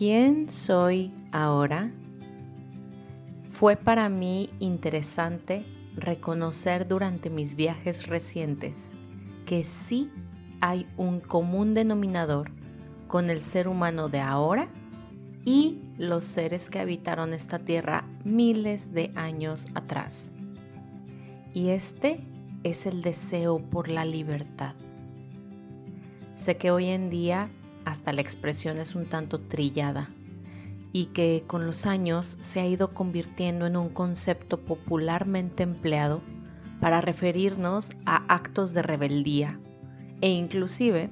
¿Quién soy ahora? Fue para mí interesante reconocer durante mis viajes recientes que sí hay un común denominador con el ser humano de ahora y los seres que habitaron esta tierra miles de años atrás. Y este es el deseo por la libertad. Sé que hoy en día hasta la expresión es un tanto trillada y que con los años se ha ido convirtiendo en un concepto popularmente empleado para referirnos a actos de rebeldía e inclusive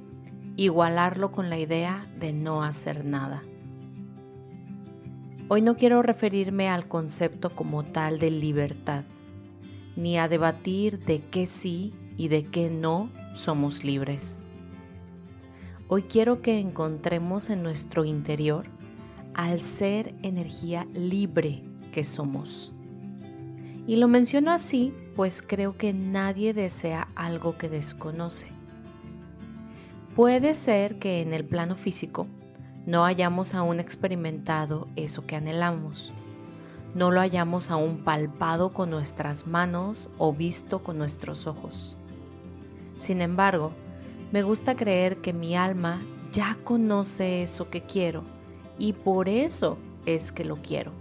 igualarlo con la idea de no hacer nada. Hoy no quiero referirme al concepto como tal de libertad, ni a debatir de qué sí y de qué no somos libres. Hoy quiero que encontremos en nuestro interior al ser energía libre que somos. Y lo menciono así, pues creo que nadie desea algo que desconoce. Puede ser que en el plano físico no hayamos aún experimentado eso que anhelamos, no lo hayamos aún palpado con nuestras manos o visto con nuestros ojos. Sin embargo, me gusta creer que mi alma ya conoce eso que quiero y por eso es que lo quiero,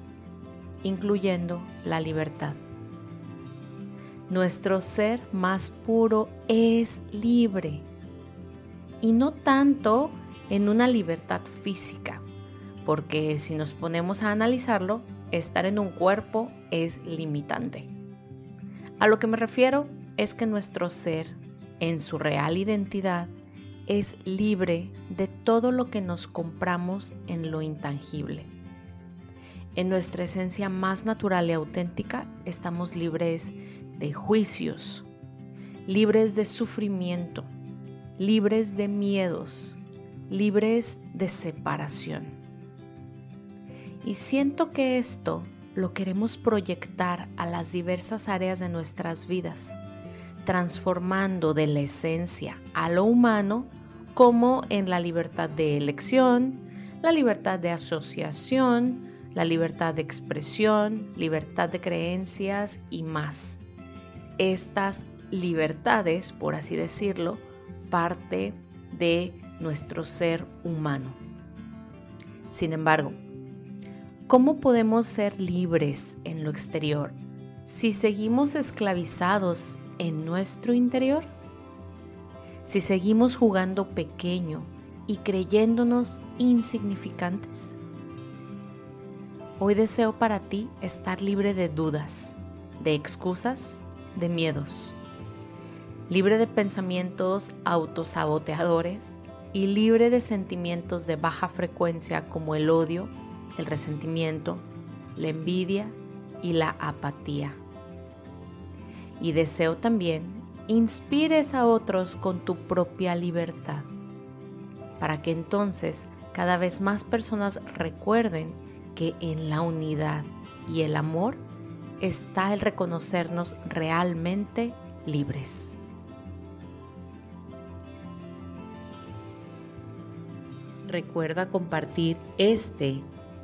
incluyendo la libertad. Nuestro ser más puro es libre y no tanto en una libertad física, porque si nos ponemos a analizarlo, estar en un cuerpo es limitante. A lo que me refiero es que nuestro ser, en su real identidad, es libre de todo lo que nos compramos en lo intangible. En nuestra esencia más natural y auténtica estamos libres de juicios, libres de sufrimiento, libres de miedos, libres de separación. Y siento que esto lo queremos proyectar a las diversas áreas de nuestras vidas, transformando de la esencia a lo humano como en la libertad de elección, la libertad de asociación, la libertad de expresión, libertad de creencias y más. Estas libertades, por así decirlo, parte de nuestro ser humano. Sin embargo, ¿cómo podemos ser libres en lo exterior si seguimos esclavizados en nuestro interior? Si seguimos jugando pequeño y creyéndonos insignificantes. Hoy deseo para ti estar libre de dudas, de excusas, de miedos, libre de pensamientos autosaboteadores y libre de sentimientos de baja frecuencia como el odio, el resentimiento, la envidia y la apatía. Y deseo también inspires a otros con tu propia libertad, para que entonces cada vez más personas recuerden que en la unidad y el amor está el reconocernos realmente libres. Recuerda compartir este